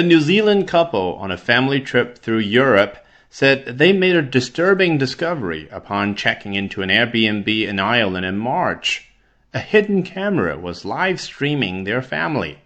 A New Zealand couple on a family trip through Europe said they made a disturbing discovery upon checking into an Airbnb in Ireland in March. A hidden camera was live streaming their family.